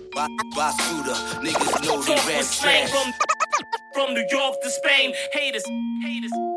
Basura, niggas know they rap trash. From, from New York to Spain, haters, haters.